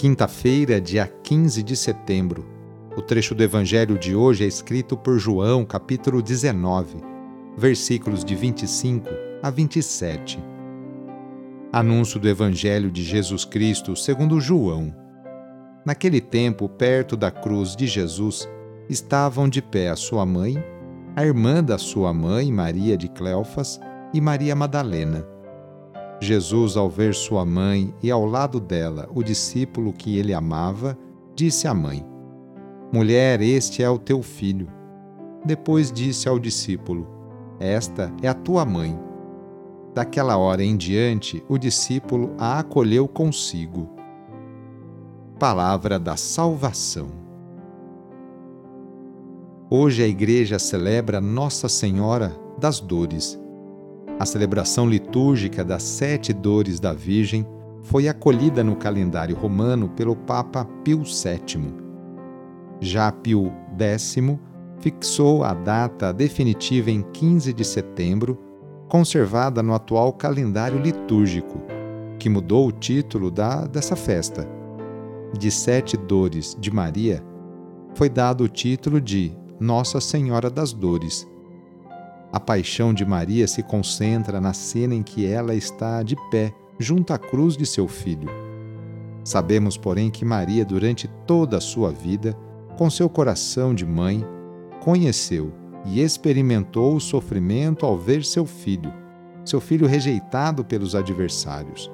Quinta-feira, dia 15 de setembro. O trecho do Evangelho de hoje é escrito por João, capítulo 19, versículos de 25 a 27. Anúncio do Evangelho de Jesus Cristo segundo João. Naquele tempo, perto da cruz de Jesus, estavam de pé a sua mãe, a irmã da sua mãe, Maria de Cleofas, e Maria Madalena. Jesus, ao ver sua mãe e ao lado dela o discípulo que ele amava, disse à mãe: Mulher, este é o teu filho. Depois disse ao discípulo: Esta é a tua mãe. Daquela hora em diante, o discípulo a acolheu consigo. Palavra da Salvação. Hoje a Igreja celebra Nossa Senhora das Dores a celebração litúrgica das Sete Dores da Virgem foi acolhida no calendário romano pelo Papa Pio VII. Já Pio X fixou a data definitiva em 15 de setembro, conservada no atual calendário litúrgico, que mudou o título da, dessa festa. De Sete Dores de Maria, foi dado o título de Nossa Senhora das Dores a paixão de Maria se concentra na cena em que ela está de pé junto à cruz de seu filho. Sabemos, porém, que Maria, durante toda a sua vida, com seu coração de mãe, conheceu e experimentou o sofrimento ao ver seu filho, seu filho rejeitado pelos adversários.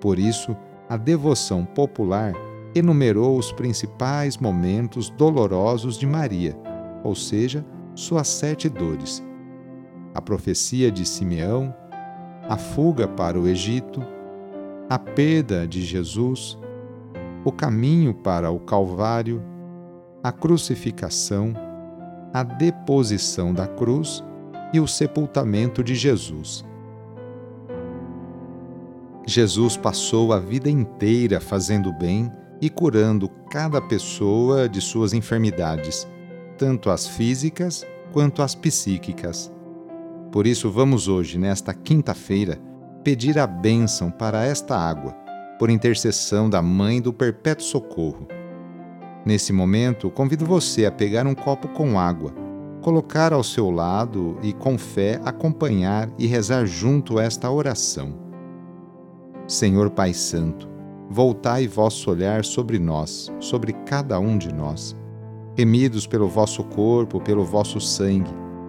Por isso, a devoção popular enumerou os principais momentos dolorosos de Maria, ou seja, suas sete dores, a profecia de Simeão, a fuga para o Egito, a perda de Jesus, o caminho para o Calvário, a crucificação, a deposição da cruz e o sepultamento de Jesus. Jesus passou a vida inteira fazendo bem e curando cada pessoa de suas enfermidades, tanto as físicas quanto as psíquicas. Por isso, vamos hoje, nesta quinta-feira, pedir a bênção para esta água, por intercessão da Mãe do Perpétuo Socorro. Nesse momento, convido você a pegar um copo com água, colocar ao seu lado e, com fé, acompanhar e rezar junto esta oração. Senhor Pai Santo, voltai vosso olhar sobre nós, sobre cada um de nós, remidos pelo vosso corpo, pelo vosso sangue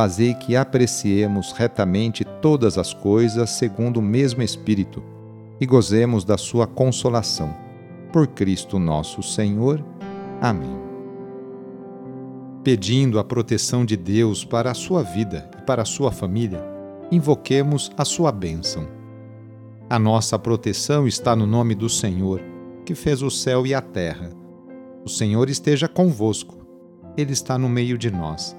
fazei que apreciemos retamente todas as coisas segundo o mesmo Espírito e gozemos da sua consolação. Por Cristo nosso Senhor. Amém. Pedindo a proteção de Deus para a sua vida e para a sua família, invoquemos a sua bênção. A nossa proteção está no nome do Senhor, que fez o céu e a terra. O Senhor esteja convosco, Ele está no meio de nós.